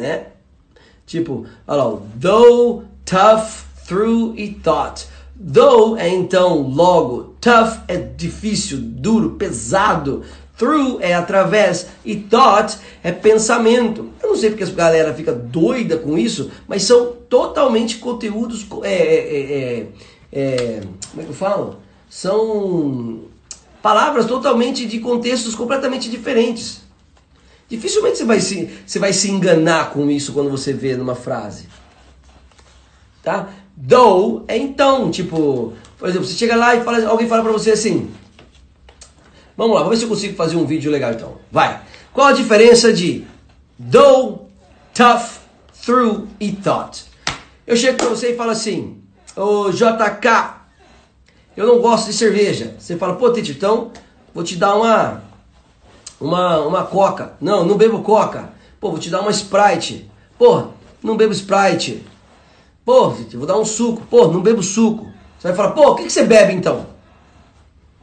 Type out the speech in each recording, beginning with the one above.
né? Tipo, olha lá, though, tough, through e thought. Though é então logo, tough é difícil, duro, pesado, through é através e thought é pensamento. Eu não sei porque a galera fica doida com isso, mas são totalmente conteúdos. É, é, é, é, como é que eu falo? São palavras totalmente de contextos completamente diferentes. Dificilmente você vai se, você vai se enganar com isso quando você vê numa frase. Tá? Though é então, tipo, por exemplo, você chega lá e fala, alguém fala pra você assim. Vamos lá, vamos ver se eu consigo fazer um vídeo legal então. Vai. Qual a diferença de though, tough, through e thought? Eu chego pra você e falo assim, ô JK, eu não gosto de cerveja. Você fala, pô, Tite, então vou te dar uma, uma, uma coca. Não, não bebo coca. Pô, vou te dar uma Sprite. Pô, não bebo Sprite. Pô, vou dar um suco. Pô, não bebo suco. Você vai falar, pô, o que, que você bebe então?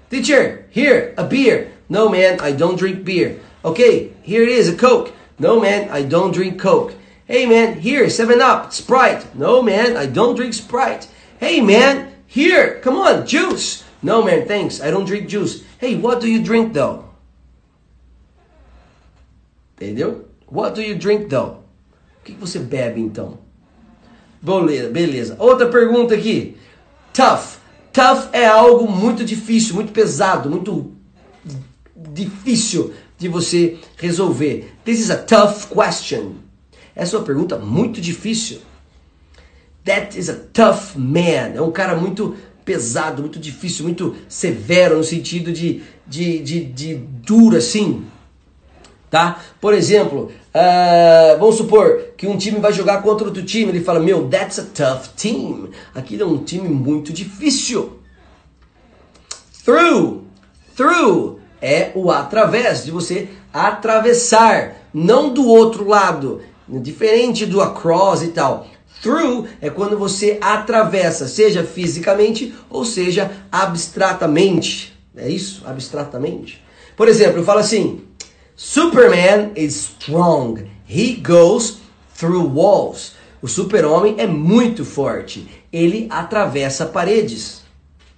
Teacher, here, a beer. No, man, I don't drink beer. Okay, here it is, a Coke. No, man, I don't drink Coke. Hey, man, here, 7 Up, Sprite. No, man, I don't drink Sprite. Hey, man, here, come on, juice. No, man, thanks, I don't drink juice. Hey, what do you drink though? Entendeu? What do you drink though? O que você bebe então? Beleza, beleza. Outra pergunta aqui. Tough. Tough é algo muito difícil, muito pesado, muito difícil de você resolver. This is a tough question. Essa é uma pergunta muito difícil. That is a tough man. É um cara muito pesado, muito difícil, muito severo no sentido de, de, de, de duro assim tá? Por exemplo, uh, vamos supor que um time vai jogar contra outro time, ele fala, meu, that's a tough team. Aquilo é um time muito difícil. Through, through é o através, de você atravessar, não do outro lado, diferente do across e tal. Through é quando você atravessa, seja fisicamente ou seja abstratamente. É isso? Abstratamente. Por exemplo, eu falo assim: Superman is strong. He goes through walls. O super-homem é muito forte. Ele atravessa paredes.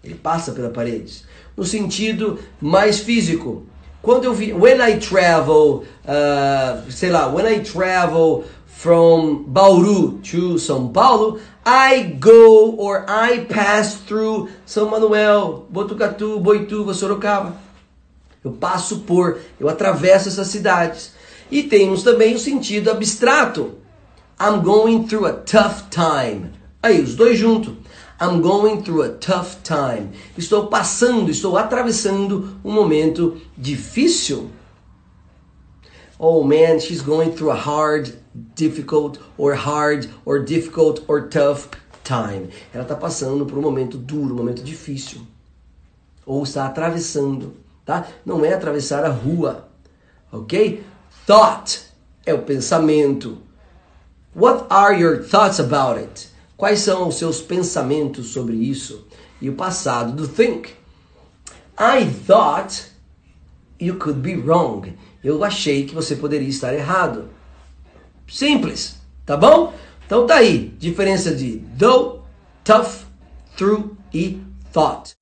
Ele passa pelas paredes. No sentido mais físico. Quando eu vi, when I travel, uh, sei lá, when I travel from Bauru to São Paulo, I go or I pass through São Manuel, Botucatu, Boituva, Sorocaba. Eu passo por, eu atravesso essas cidades. E temos também o sentido abstrato. I'm going through a tough time. Aí, os dois juntos. I'm going through a tough time. Estou passando, estou atravessando um momento difícil. Oh man, she's going through a hard, difficult, or hard, or difficult, or tough time. Ela está passando por um momento duro, um momento difícil. Ou está atravessando tá? Não é atravessar a rua, ok? Thought é o pensamento. What are your thoughts about it? Quais são os seus pensamentos sobre isso? E o passado do think. I thought you could be wrong. Eu achei que você poderia estar errado. Simples, tá bom? Então tá aí, diferença de though, tough, through e thought.